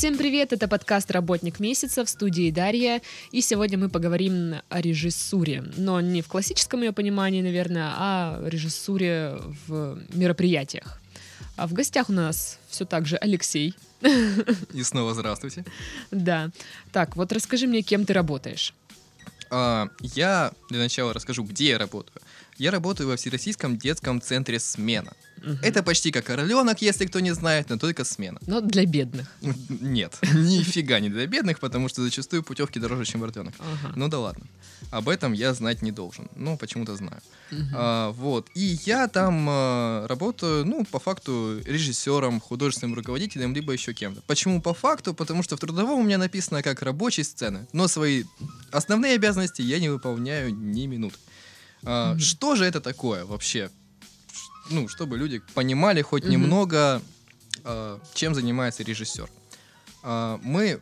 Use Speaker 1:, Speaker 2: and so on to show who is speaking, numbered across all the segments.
Speaker 1: Всем привет, это подкаст «Работник месяца» в студии Дарья, и сегодня мы поговорим о режиссуре, но не в классическом ее понимании, наверное, а режиссуре в мероприятиях. А в гостях у нас все так же Алексей.
Speaker 2: И снова здравствуйте.
Speaker 1: Да. Так, вот расскажи мне, кем ты работаешь.
Speaker 2: А, я для начала расскажу, где я работаю. Я работаю во Всероссийском детском центре «Смена». Угу. Это почти как орленок, если кто не знает, но только смена.
Speaker 1: Но для бедных.
Speaker 2: Нет, нифига не для бедных, потому что зачастую путевки дороже, чем орленок. Ага. Ну да ладно. Об этом я знать не должен. Ну, почему-то знаю. Угу. А, вот. И я там а, работаю, ну, по факту, режиссером, художественным руководителем, либо еще кем-то. Почему по факту? Потому что в трудовом у меня написано как рабочий сцены, но свои основные обязанности я не выполняю ни минуты. А. Что же это такое вообще? ну, чтобы люди понимали хоть mm-hmm. немного, э, чем занимается режиссер. Э, мы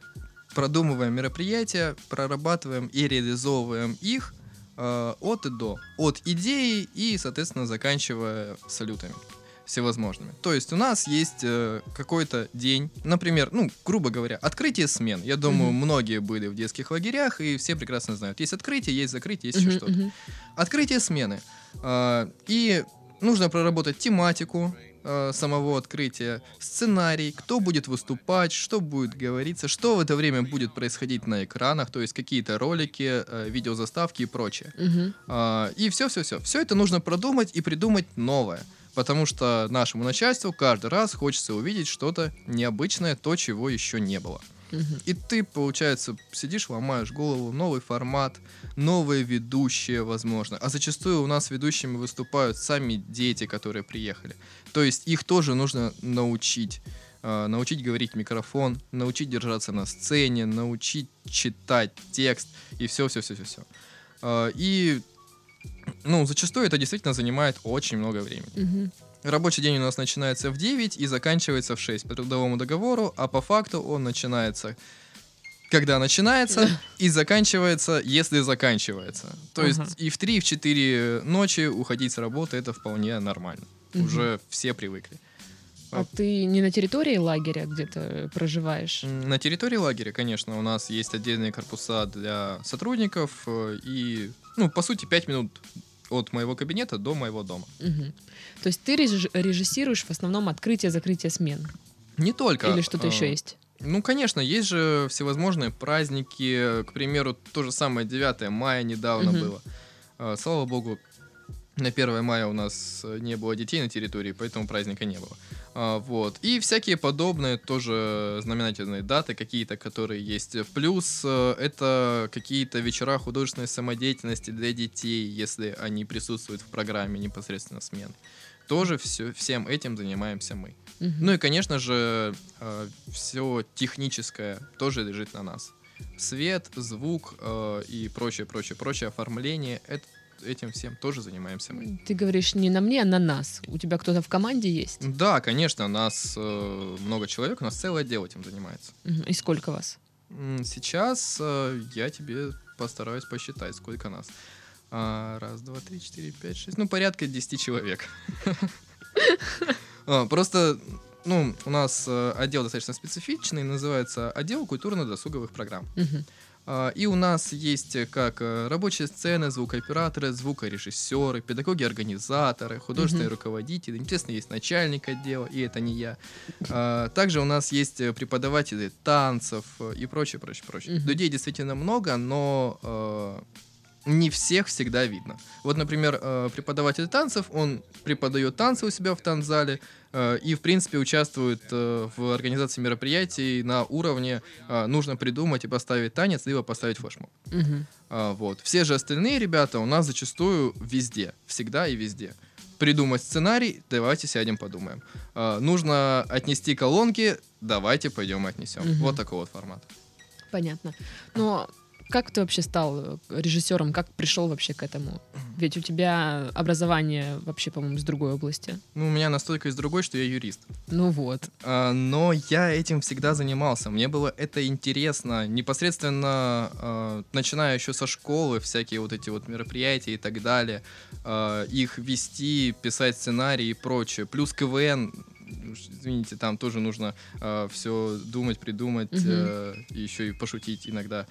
Speaker 2: продумываем мероприятия, прорабатываем и реализовываем их э, от и до. От идеи и, соответственно, заканчивая салютами всевозможными. То есть у нас есть э, какой-то день, например, ну, грубо говоря, открытие смен. Я думаю, mm-hmm. многие были в детских лагерях, и все прекрасно знают. Есть открытие, есть закрытие, есть mm-hmm, еще что-то. Mm-hmm. Открытие смены. Э, и нужно проработать тематику э, самого открытия, сценарий, кто будет выступать, что будет говориться, что в это время будет происходить на экранах, то есть какие-то ролики, э, видеозаставки и прочее. Угу. И все-все-все. Все это нужно продумать и придумать новое. Потому что нашему начальству каждый раз хочется увидеть что-то необычное, то, чего еще не было. И ты, получается, сидишь, ломаешь голову, новый формат, новые ведущие, возможно. А зачастую у нас ведущими выступают сами дети, которые приехали. То есть их тоже нужно научить. Э, научить говорить микрофон, научить держаться на сцене, научить читать текст и все-все-все-все-все. Э, и, ну, зачастую это действительно занимает очень много времени. Рабочий день у нас начинается в 9 и заканчивается в 6 по трудовому договору, а по факту он начинается когда начинается и заканчивается, если заканчивается. То uh-huh. есть и в 3, и в 4 ночи уходить с работы это вполне нормально. Uh-huh. Уже все привыкли.
Speaker 1: А ты не на территории лагеря где-то проживаешь?
Speaker 2: На территории лагеря, конечно, у нас есть отдельные корпуса для сотрудников э, и, ну, по сути, 5 минут от моего кабинета до моего дома.
Speaker 1: Угу. То есть ты режиссируешь в основном открытие-закрытие смен?
Speaker 2: Не только.
Speaker 1: Или что-то а, еще есть?
Speaker 2: Ну, конечно, есть же всевозможные праздники. К примеру, то же самое 9 мая недавно угу. было. А, слава богу, на 1 мая у нас не было детей на территории, поэтому праздника не было. А, вот. И всякие подобные тоже знаменательные даты какие-то, которые есть. Плюс э, это какие-то вечера художественной самодеятельности для детей, если они присутствуют в программе непосредственно смен. Тоже все, всем этим занимаемся мы. Угу. Ну и, конечно же, э, все техническое тоже лежит на нас. Свет, звук э, и прочее, прочее, прочее оформление — это этим всем тоже занимаемся мы.
Speaker 1: Ты говоришь не на мне, а на нас. У тебя кто-то в команде есть?
Speaker 2: Да, конечно, нас э, много человек, у нас целый отдел этим занимается.
Speaker 1: И сколько вас?
Speaker 2: Сейчас э, я тебе постараюсь посчитать, сколько нас. А, раз, два, три, четыре, пять, шесть. Ну, порядка десяти человек. А, просто ну, у нас э, отдел достаточно специфичный, называется отдел культурно-досуговых программ. А, и у нас есть э, как э, рабочие сцены, звукооператоры, звукорежиссеры, педагоги-организаторы, художественные mm-hmm. руководители. Естественно, есть начальник отдела, и это не я. А, также у нас есть э, преподаватели танцев и прочее, прочее, прочее. Mm-hmm. Людей действительно много, но не всех всегда видно. Вот, например, э, преподаватель танцев, он преподает танцы у себя в танцзале э, и, в принципе, участвует э, в организации мероприятий на уровне нужно придумать и поставить танец, либо поставить флешмоб. Угу. Вот. Все же остальные ребята у нас зачастую везде, всегда и везде придумать сценарий, давайте сядем подумаем. Э, нужно отнести колонки, давайте пойдем отнесем. Угу. Вот такой вот формат.
Speaker 1: Понятно. Но как ты вообще стал э, режиссером? Как пришел вообще к этому? Ведь у тебя образование вообще, по-моему, из другой области.
Speaker 2: Ну, у меня настолько из другой, что я юрист.
Speaker 1: Ну вот.
Speaker 2: А, но я этим всегда занимался. Мне было это интересно. Непосредственно, а, начиная еще со школы, всякие вот эти вот мероприятия и так далее. А, их вести, писать сценарии и прочее. Плюс КВН извините, там тоже нужно э, все думать, придумать, угу. э, еще и пошутить иногда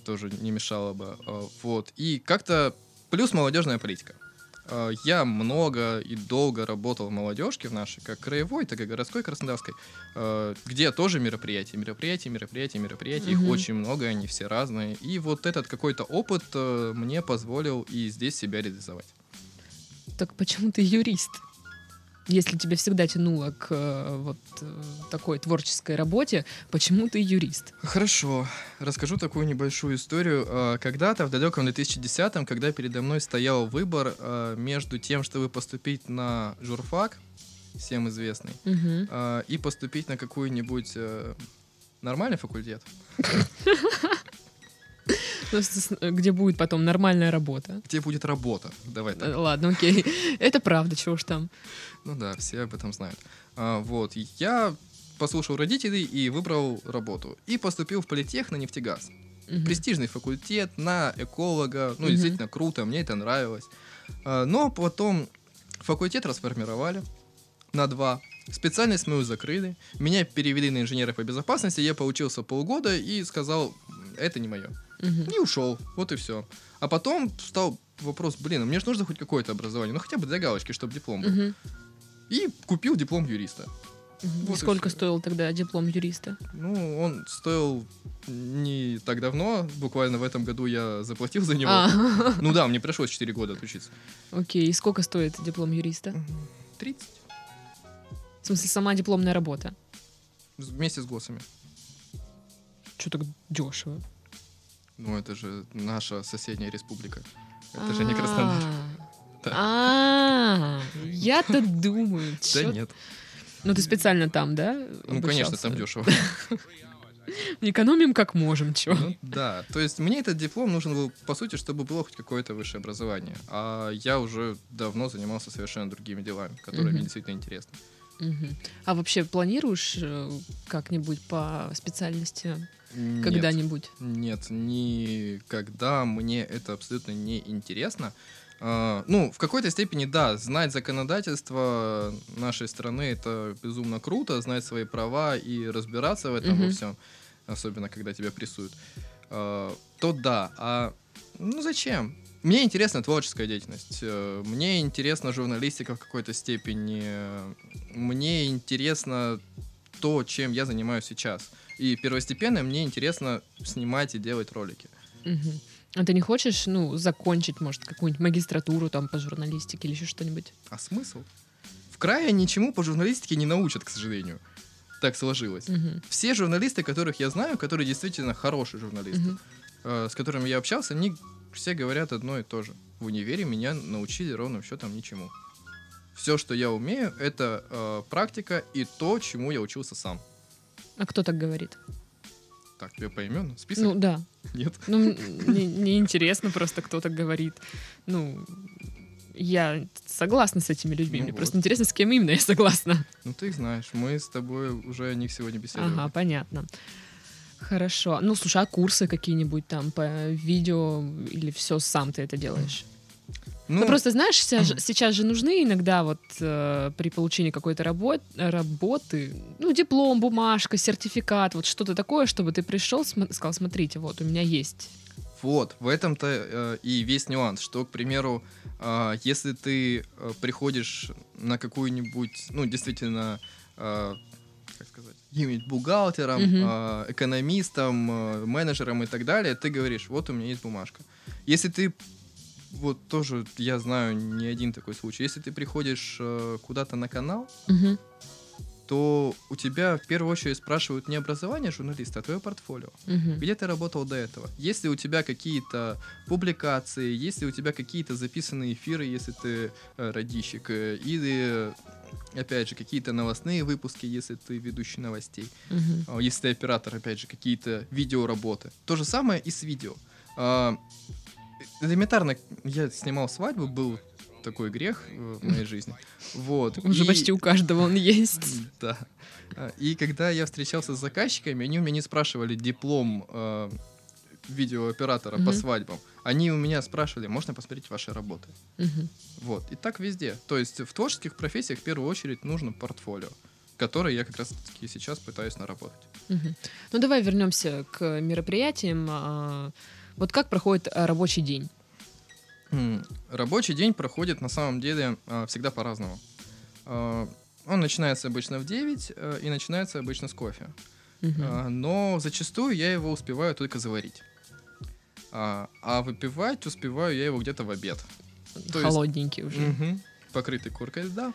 Speaker 2: тоже не мешало бы. Э, вот. И как-то плюс молодежная политика. Э, я много и долго работал в молодежке в нашей, как краевой, так и городской Краснодарской, э, где тоже мероприятия, мероприятия, мероприятия, мероприятия. Угу. Их очень много, они все разные. И вот этот какой-то опыт э, мне позволил и здесь себя реализовать.
Speaker 1: Так почему ты юрист? Если тебя всегда тянуло к э, вот э, такой творческой работе, почему ты юрист?
Speaker 2: Хорошо, расскажу такую небольшую историю. А, когда-то в далеком 2010-м, когда передо мной стоял выбор между тем, чтобы поступить на журфак, всем известный, угу. и поступить на какой-нибудь э, нормальный факультет.
Speaker 1: Где будет потом нормальная работа.
Speaker 2: Где будет работа, давай так.
Speaker 1: Ладно, окей. Это правда, чего уж там.
Speaker 2: Ну да, все об этом знают. А, вот, я послушал родителей и выбрал работу. И поступил в политех на нефтегаз. Угу. Престижный факультет на эколога. Ну, угу. действительно круто, мне это нравилось. А, но потом факультет расформировали на два. Специальность мою закрыли. Меня перевели на инженера по безопасности. Я поучился полгода и сказал, это не мое. Угу. И ушел. Вот и все. А потом стал вопрос, блин, а мне же нужно хоть какое-то образование. Ну хотя бы для галочки, чтобы диплом был. Угу. И купил диплом юриста.
Speaker 1: Вот сколько стоил тогда диплом юриста?
Speaker 2: Ну, он стоил не так давно, буквально в этом году я заплатил за него.
Speaker 1: А.
Speaker 2: Ну да, мне пришлось 4 года отучиться.
Speaker 1: Окей, и сколько стоит диплом юриста?
Speaker 2: 30.
Speaker 1: В смысле, сама дипломная работа?
Speaker 2: Вместе с ГОСами.
Speaker 1: Что так дешево?
Speaker 2: Ну, это же наша соседняя республика. Это же не Краснодар.
Speaker 1: А, я-то думаю.
Speaker 2: Да нет.
Speaker 1: Ну, ты специально там, да?
Speaker 2: Ну, конечно, там дешево.
Speaker 1: Экономим как можем, чё. Ну,
Speaker 2: да, то есть мне этот диплом нужен был, по сути, чтобы было хоть какое-то высшее образование. А я уже давно занимался совершенно другими делами, которые мне действительно интересны.
Speaker 1: А вообще планируешь э, как-нибудь по специальности когда-нибудь?
Speaker 2: Нет, никогда. Мне это абсолютно не интересно. Uh, ну, в какой-то степени, да, знать законодательство нашей страны это безумно круто, знать свои права и разбираться в этом uh-huh. во всем, особенно когда тебя прессуют, uh, то да. А ну зачем? Мне интересна творческая деятельность, э, мне интересна журналистика в какой-то степени, мне интересно то, чем я занимаюсь сейчас. И первостепенно мне интересно снимать и делать ролики.
Speaker 1: Угу. А ты не хочешь, ну, закончить, может, какую-нибудь магистратуру там по журналистике или еще что-нибудь?
Speaker 2: А смысл? В крае ничему по журналистике не научат, к сожалению. Так сложилось. Угу. Все журналисты, которых я знаю, которые действительно хорошие журналисты, угу. э, с которыми я общался, они все говорят одно и то же. В универе меня научили ровным счетом ничему. Все, что я умею, это э, практика и то, чему я учился сам.
Speaker 1: А кто так говорит?
Speaker 2: Так, тебе поименно? Список?
Speaker 1: Ну, да.
Speaker 2: Нет?
Speaker 1: Ну, мне, мне интересно просто, кто так говорит. Ну, я согласна с этими людьми. Ну мне вот. просто интересно, с кем именно я согласна.
Speaker 2: Ну, ты их знаешь. Мы с тобой уже о них сегодня беседовали.
Speaker 1: Ага, понятно. Хорошо. Ну, слушай, а курсы какие-нибудь там по видео или все сам ты это делаешь? Ну, ну просто знаешь, сейчас, же нужны иногда вот э, при получении какой-то работ, работы, ну диплом, бумажка, сертификат, вот что-то такое, чтобы ты пришел, см- сказал, смотрите, вот у меня есть.
Speaker 2: Вот, в этом-то э, и весь нюанс, что, к примеру, э, если ты э, приходишь на какую-нибудь, ну действительно, э, как сказать, каким-нибудь бухгалтером, mm-hmm. э, экономистом, э, менеджером и так далее, ты говоришь, вот у меня есть бумажка. Если ты вот тоже я знаю не один такой случай. Если ты приходишь э, куда-то на канал, угу. то у тебя в первую очередь спрашивают не образование журналиста, а твое портфолио. Угу. Где ты работал до этого? Если у тебя какие-то публикации, если у тебя какие-то записанные эфиры, если ты э, радищик, э, или опять же, какие-то новостные выпуски, если ты ведущий новостей, угу. если ты оператор, опять же, какие-то видеоработы. То же самое и с видео. А, элементарно, я снимал свадьбу, был такой грех в моей жизни. Вот.
Speaker 1: Уже и... почти у каждого он есть.
Speaker 2: Да. А, и когда я встречался с заказчиками, они у меня не спрашивали диплом э, видеооператора по свадьбам. Они у меня спрашивали, можно посмотреть ваши работы. Вот. И так везде. То есть в творческих профессиях в первую очередь нужно портфолио который я как раз таки сейчас пытаюсь наработать.
Speaker 1: Угу. Ну давай вернемся к мероприятиям. Вот как проходит рабочий день?
Speaker 2: Рабочий день проходит на самом деле а, всегда по-разному. А, он начинается обычно в 9 э, и начинается обычно с кофе. Угу. Но зачастую я его успеваю только заварить. А, а выпивать успеваю я его где-то в обед.
Speaker 1: Холодненький есть, уже.
Speaker 2: Угу, покрытый коркой льда.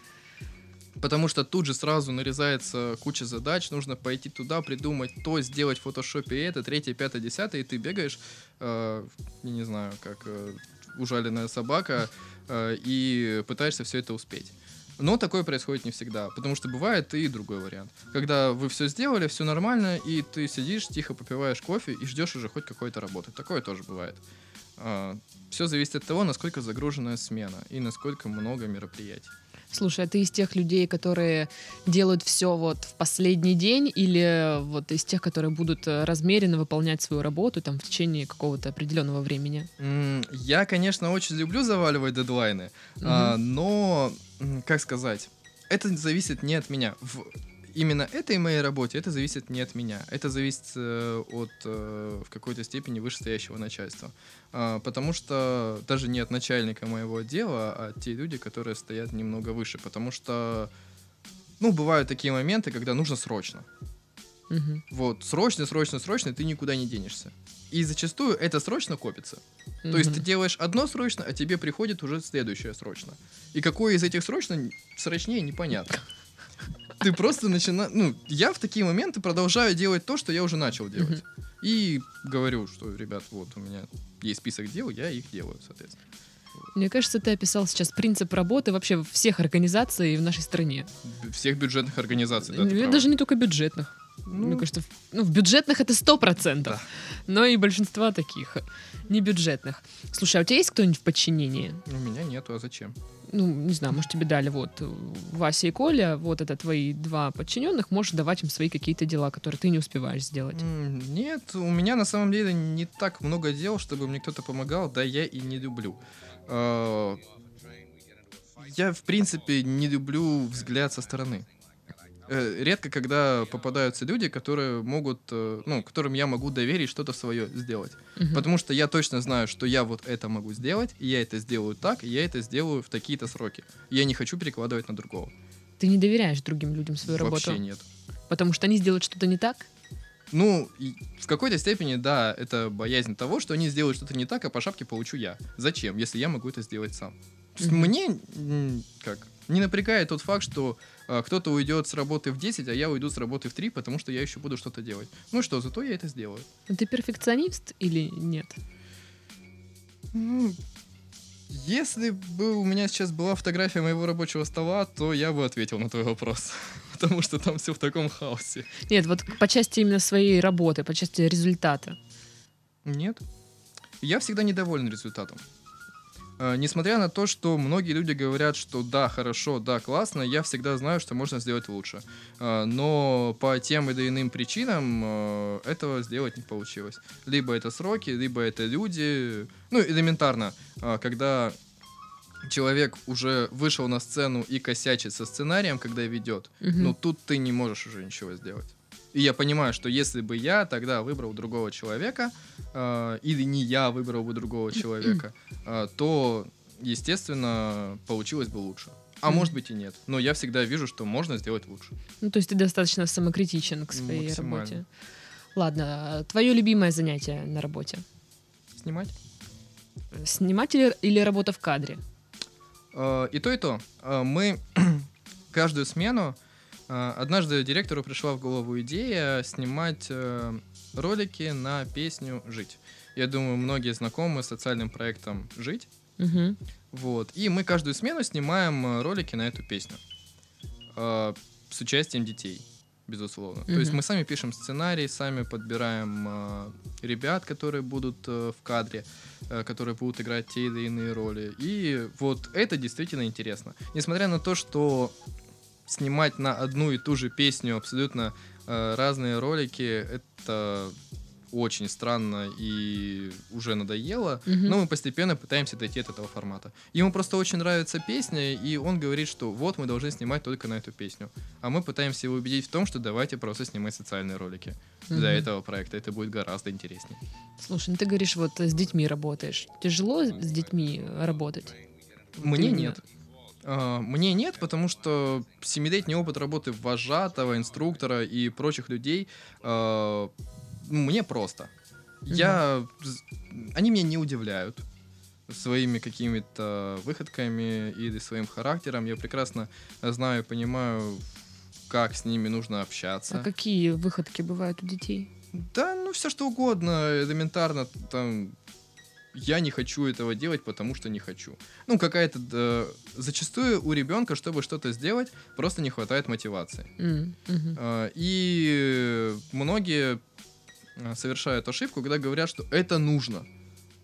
Speaker 2: Потому что тут же сразу нарезается куча задач, нужно пойти туда, придумать то, сделать в фотошопе это, третье, пятое, десятое, и ты бегаешь, э, не знаю, как э, ужаленная собака, э, и пытаешься все это успеть. Но такое происходит не всегда, потому что бывает и другой вариант. Когда вы все сделали, все нормально, и ты сидишь, тихо попиваешь кофе и ждешь уже хоть какой-то работы. Такое тоже бывает. Э, все зависит от того, насколько загруженная смена и насколько много мероприятий.
Speaker 1: Слушай, а ты из тех людей, которые делают все вот в последний день, или вот из тех, которые будут э, размеренно выполнять свою работу там в течение какого-то определенного времени?
Speaker 2: Я, конечно, очень люблю заваливать дедлайны, угу. но, как сказать, это зависит не от меня. В именно этой моей работе это зависит не от меня. Это зависит э, от э, в какой-то степени вышестоящего начальства. Э, потому что даже не от начальника моего отдела, а те люди, которые стоят немного выше. Потому что, ну, бывают такие моменты, когда нужно срочно. Угу. Вот, срочно, срочно, срочно, ты никуда не денешься. И зачастую это срочно копится. Mm-hmm. То есть ты делаешь одно срочно, а тебе приходит уже следующее срочно. И какое из этих срочно срочнее, непонятно ты просто начинаешь... Ну, я в такие моменты продолжаю делать то, что я уже начал делать. И говорю, что, ребят, вот у меня есть список дел, я их делаю, соответственно.
Speaker 1: Мне кажется, ты описал сейчас принцип работы вообще всех организаций в нашей стране.
Speaker 2: Всех бюджетных организаций,
Speaker 1: да? Даже не только бюджетных. Ну, Мне кажется, в, ну, в бюджетных это сто процентов, да. но и большинство таких не бюджетных. Слушай, а у тебя есть кто-нибудь в подчинении?
Speaker 2: У меня нету, а зачем?
Speaker 1: ну, не знаю, может, тебе дали вот Вася и Коля, вот это твои два подчиненных, можешь давать им свои какие-то дела, которые ты не успеваешь сделать.
Speaker 2: Нет, у меня на самом деле не так много дел, чтобы мне кто-то помогал, да я и не люблю. А, я, в принципе, не люблю взгляд со стороны. Э, редко, когда попадаются люди, которые могут, э, ну, которым я могу доверить что-то свое сделать. Угу. Потому что я точно знаю, что я вот это могу сделать, и я это сделаю так, и я это сделаю в такие-то сроки. Я не хочу перекладывать на другого.
Speaker 1: Ты не доверяешь другим людям свою
Speaker 2: Вообще
Speaker 1: работу?
Speaker 2: Вообще нет.
Speaker 1: Потому что они сделают что-то не так?
Speaker 2: Ну, в какой-то степени, да, это боязнь того, что они сделают что-то не так, а по шапке получу я. Зачем, если я могу это сделать сам? Mm-hmm. Мне, как, не напрягает тот факт, что кто-то уйдет с работы в 10, а я уйду с работы в 3, потому что я еще буду что-то делать. Ну что, зато я это сделаю.
Speaker 1: А ты перфекционист или нет?
Speaker 2: Ну, если бы у меня сейчас была фотография моего рабочего стола, то я бы ответил на твой вопрос. Потому что там все в таком хаосе.
Speaker 1: Нет, вот по части именно своей работы, по части результата.
Speaker 2: Нет. Я всегда недоволен результатом. Uh, несмотря на то, что многие люди говорят, что да, хорошо, да, классно, я всегда знаю, что можно сделать лучше. Uh, но по тем или иным причинам uh, этого сделать не получилось. Либо это сроки, либо это люди. Ну, элементарно, когда человек уже вышел на сцену и косячит со сценарием, когда ведет, mm-hmm. ну тут ты не можешь уже ничего сделать. И я понимаю, что если бы я тогда выбрал другого человека, э, или не я выбрал бы другого человека, э, то, естественно, получилось бы лучше. А может быть и нет. Но я всегда вижу, что можно сделать лучше.
Speaker 1: Ну, то есть ты достаточно самокритичен к своей работе. Ладно, твое любимое занятие на работе?
Speaker 2: Снимать.
Speaker 1: Снимать или, или работа в кадре?
Speaker 2: Э, и то, и то. Э, мы каждую смену однажды директору пришла в голову идея снимать э, ролики на песню «Жить». Я думаю, многие знакомы с социальным проектом «Жить». Угу. Вот. И мы каждую смену снимаем э, ролики на эту песню э, с участием детей. безусловно. Mm-hmm. То есть мы сами пишем сценарий, сами подбираем ребят, которые будут в кадре, которые будут играть те или иные роли. И вот это действительно интересно. Несмотря на то, что снимать на одну и ту же песню абсолютно э, разные ролики, это очень странно и уже надоело, угу. но мы постепенно пытаемся дойти от этого формата. Ему просто очень нравится песня, и он говорит, что вот мы должны снимать только на эту песню. А мы пытаемся его убедить в том, что давайте просто снимать социальные ролики угу. для этого проекта. Это будет гораздо интереснее.
Speaker 1: Слушай, ну ты говоришь, вот с детьми работаешь. Тяжело с детьми работать?
Speaker 2: Мне ты нет. Uh, мне нет, потому что семилетний опыт работы вожатого, инструктора и прочих людей uh, мне просто. Я... Они меня не удивляют своими какими-то выходками или своим характером. Я прекрасно знаю, понимаю, как с ними нужно общаться.
Speaker 1: А какие выходки бывают у детей?
Speaker 2: Да, ну все что угодно, элементарно, там, я не хочу этого делать, потому что не хочу. Ну, какая-то... Да, зачастую у ребенка, чтобы что-то сделать, просто не хватает мотивации. Mm-hmm. А, и многие Э, совершают ошибку, когда говорят, что это нужно,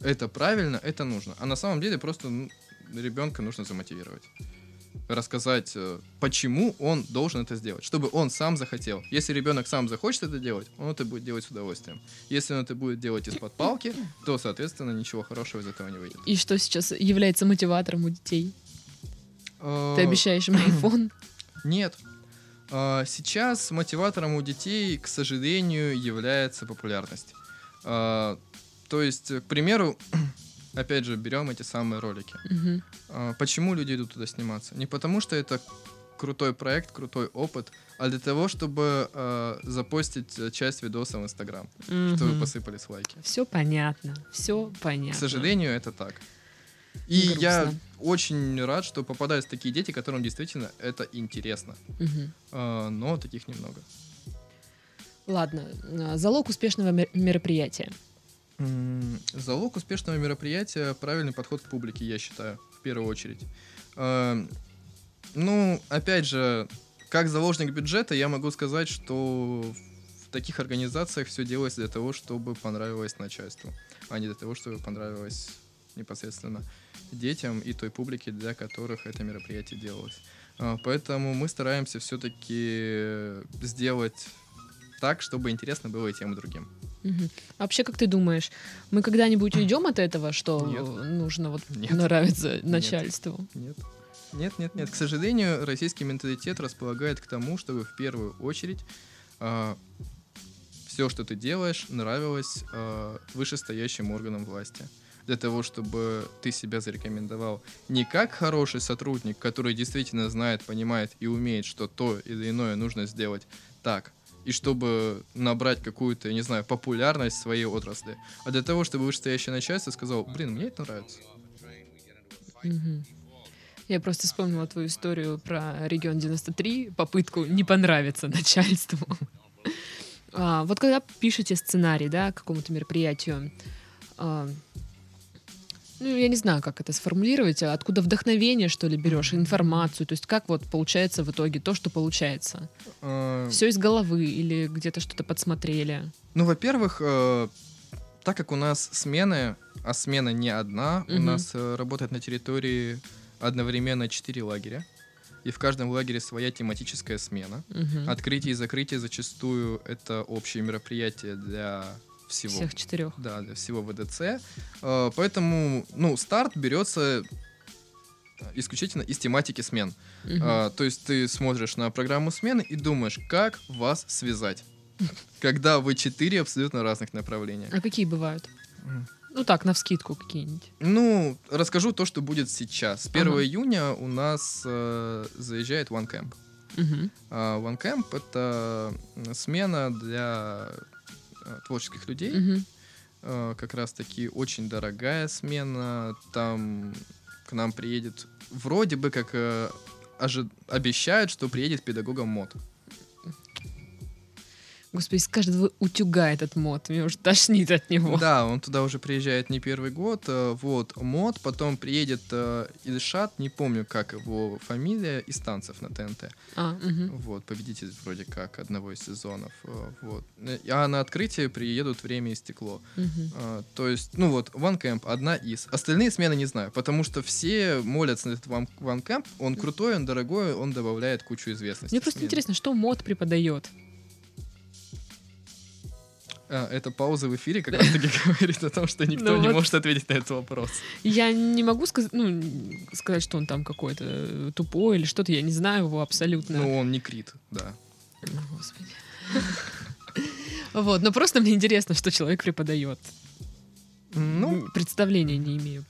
Speaker 2: это правильно, это нужно. А на самом деле просто ну, ребенка нужно замотивировать. Рассказать, э, почему он должен это сделать, чтобы он сам захотел. Если ребенок сам захочет это делать, он это будет делать с удовольствием. Если он это будет делать из-под палки, то, соответственно, ничего хорошего из этого не выйдет.
Speaker 1: И что сейчас является мотиватором у детей? Э, Ты обещаешь им iPhone?
Speaker 2: Нет, а, сейчас мотиватором у детей, к сожалению, является популярность. А, то есть, к примеру, опять же, берем эти самые ролики. Угу. Почему люди идут туда сниматься? Не потому, что это крутой проект, крутой опыт, а для того, чтобы э, запостить часть видоса в Инстаграм, угу. чтобы посыпались лайки.
Speaker 1: Все понятно, все понятно.
Speaker 2: К сожалению, это так. И Грустно. я очень рад, что попадаются такие дети, которым действительно это интересно. Угу. А, но таких немного.
Speaker 1: Ладно, а, залог успешного мероприятия.
Speaker 2: Залог успешного мероприятия правильный подход к публике, я считаю, в первую очередь. А, ну, опять же, как заложник бюджета, я могу сказать, что в таких организациях все делается для того, чтобы понравилось начальству, а не для того, чтобы понравилось непосредственно детям и той публике, для которых это мероприятие делалось. А, поэтому мы стараемся все-таки сделать так, чтобы интересно было и тем, и другим.
Speaker 1: Угу. А вообще, как ты думаешь, мы когда-нибудь уйдем от этого, что нет. нужно вот нет. нравиться начальству?
Speaker 2: Нет. Нет, нет, нет. К сожалению, российский менталитет располагает к тому, чтобы в первую очередь э, а, все, что ты делаешь, нравилось э, вышестоящим органам власти для того, чтобы ты себя зарекомендовал не как хороший сотрудник, который действительно знает, понимает и умеет, что то или иное нужно сделать так, и чтобы набрать какую-то, я не знаю, популярность своей отрасли, а для того, чтобы вышестоящее начальство сказал, блин, мне это нравится.
Speaker 1: Я просто вспомнила твою историю про регион 93, попытку не понравиться начальству. А, вот когда пишете сценарий, да, к какому-то мероприятию, а, ну, я не знаю, как это сформулировать, а откуда вдохновение, что ли, берешь, информацию, то есть как вот получается в итоге то, что получается? А... Все из головы или где-то что-то подсмотрели?
Speaker 2: Ну, во-первых, э, так как у нас смены, а смена не одна, угу. у нас э, работает на территории одновременно четыре лагеря. И в каждом лагере своя тематическая смена. Угу. Открытие и закрытие зачастую это общее мероприятие для всего.
Speaker 1: Всех четырех.
Speaker 2: Да, для всего ВДЦ. Э, поэтому, ну, старт берется исключительно из тематики смен. Угу. То есть ты смотришь на программу смены и думаешь, как вас связать, когда вы четыре абсолютно разных направления.
Speaker 1: А какие бывают? Ну так, на вскидку какие-нибудь.
Speaker 2: Ну, расскажу то, что будет сейчас. С 1 ага. июня у нас э, заезжает OneCamp. Угу. Uh, OneCamp — это смена для творческих людей. Угу. Как раз-таки очень дорогая смена. Там к нам приедет, вроде бы как э, ожи- обещают, что приедет педагогом мод.
Speaker 1: Господи, из каждого утюга этот мод, мне уже тошнит от него.
Speaker 2: Да, он туда уже приезжает не первый год. э, Вот, мод, потом приедет э, Ильшат, не помню, как его фамилия, из танцев на ТНТ.
Speaker 1: А, мгм.
Speaker 2: Вот, победитель вроде как одного из сезонов. э, Вот. Э, А на открытие приедут «Время и стекло».
Speaker 1: Мгм.
Speaker 2: А, То есть, ну вот, One Camp одна из. Остальные смены не знаю, потому что все молятся на этот One One Camp. Он крутой, он дорогой, он добавляет кучу известности.
Speaker 1: Мне просто
Speaker 2: смене.
Speaker 1: интересно, что мод преподает?
Speaker 2: А, эта пауза в эфире как раз таки говорит о том, что никто
Speaker 1: Ну
Speaker 2: не
Speaker 1: вот.
Speaker 2: может ответить на этот вопрос.
Speaker 1: Я не могу сказать, ну, сказать, что он там какой-то э, тупой или что-то, я не знаю его абсолютно.
Speaker 2: Ну, он не крит, да.
Speaker 1: О, Господи. Вот, но просто мне интересно, что человек преподает.
Speaker 2: Ну,
Speaker 1: Представления не имею.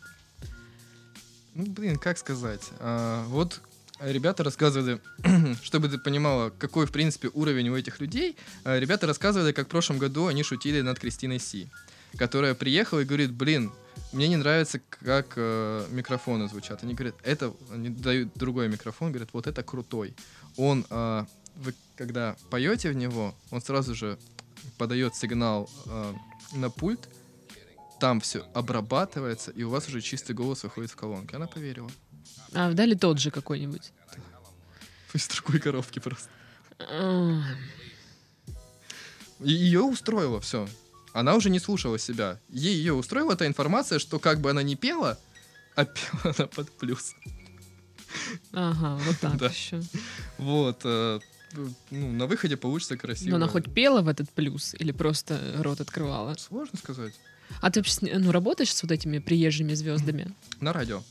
Speaker 2: ну, блин, как сказать. А, вот ребята рассказывали, чтобы ты понимала, какой, в принципе, уровень у этих людей, а, ребята рассказывали, как в прошлом году они шутили над Кристиной Си, которая приехала и говорит, блин, мне не нравится, как э, микрофоны звучат. Они говорят, это, они дают другой микрофон, говорят, вот это крутой. Он, э, вы когда поете в него, он сразу же подает сигнал э, на пульт, там все обрабатывается, и у вас уже чистый голос выходит в колонке. Она поверила.
Speaker 1: А дали тот же какой-нибудь.
Speaker 2: Из другой коробки просто.
Speaker 1: А,
Speaker 2: ее устроило все. Она уже не слушала себя. Ей ее устроила та информация, что как бы она не пела, а пела она под плюс.
Speaker 1: Ага, вот так
Speaker 2: Да.
Speaker 1: еще.
Speaker 2: Вот. э, ну, на выходе получится красиво.
Speaker 1: Но она хоть пела в этот плюс или просто рот открывала?
Speaker 2: Сложно сказать.
Speaker 1: А ты вообще ну, работаешь с вот этими приезжими звездами?
Speaker 2: На радио.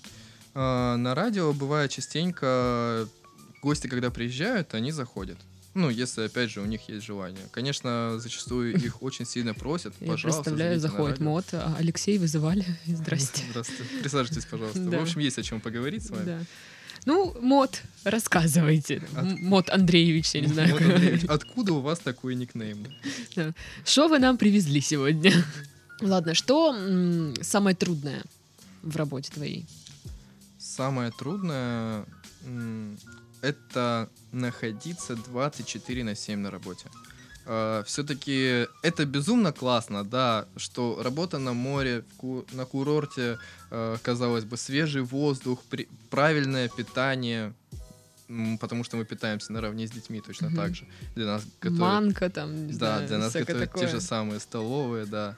Speaker 2: А, на радио бывает частенько гости, когда приезжают, они заходят. Ну, если, опять же, у них есть желание. Конечно, зачастую их очень сильно просят.
Speaker 1: Я
Speaker 2: Пожалуйста,
Speaker 1: представляю, заходит
Speaker 2: радио.
Speaker 1: мод, а Алексей вызывали. Здрасте.
Speaker 2: Здравствуйте. Присаживайтесь, пожалуйста.
Speaker 1: Да.
Speaker 2: В общем, есть о чем поговорить с вами.
Speaker 1: Да. Ну, мод, рассказывайте.
Speaker 2: От-
Speaker 1: М- Мод Андреевич, я не знаю.
Speaker 2: Вот, Андреевич, откуда у вас такой никнейм?
Speaker 1: Что вы нам привезли сегодня? Ладно, что самое трудное в работе твоей?
Speaker 2: Самое трудное это находиться 24 на 7 на работе. Все-таки это безумно классно, да, что работа на море, на курорте, э, казалось бы, свежий воздух, правильное питание, потому что мы питаемся наравне с детьми точно
Speaker 1: Мгм.
Speaker 2: так же. Для нас готовят
Speaker 1: Манка там,
Speaker 2: Да,
Speaker 1: знаю,
Speaker 2: для нас готовят те
Speaker 1: такое.
Speaker 2: же самые столовые, да.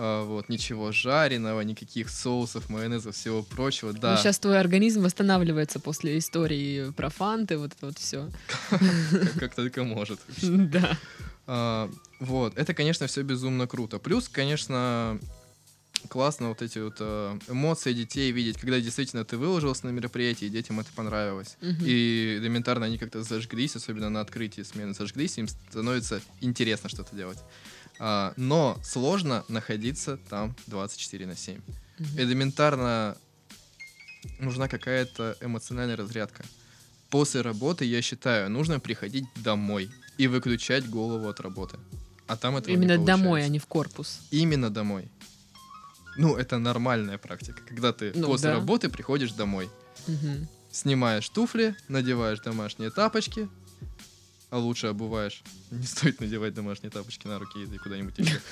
Speaker 2: А, вот, ничего жареного, никаких соусов, майонеза, всего прочего, да.
Speaker 1: Ну, сейчас твой организм восстанавливается после истории про фанты, вот это вот все.
Speaker 2: Как, только может.
Speaker 1: Да.
Speaker 2: А, вот, это, конечно, все безумно круто. Плюс, конечно, классно вот эти вот э, эмоции детей видеть, когда действительно ты выложился на мероприятии, и детям это понравилось. И элементарно они как-то зажглись, особенно на открытии смены зажглись, им становится интересно что-то делать. А, но сложно находиться там 24 на 7.
Speaker 1: Мгм.
Speaker 2: Элементарно нужна какая-то эмоциональная разрядка. После работы, я считаю, нужно приходить домой и выключать голову от работы. А там не
Speaker 1: Именно домой, а не в корпус.
Speaker 2: Именно домой. Ну, это нормальная практика, когда ты
Speaker 1: Ну,
Speaker 2: после
Speaker 1: да.
Speaker 2: работы приходишь домой.
Speaker 1: Мгм.
Speaker 2: снимаешь туфли, надеваешь домашние тапочки, а лучше обуваешь. Не стоит надевать домашние тапочки на руки или куда-нибудь еще.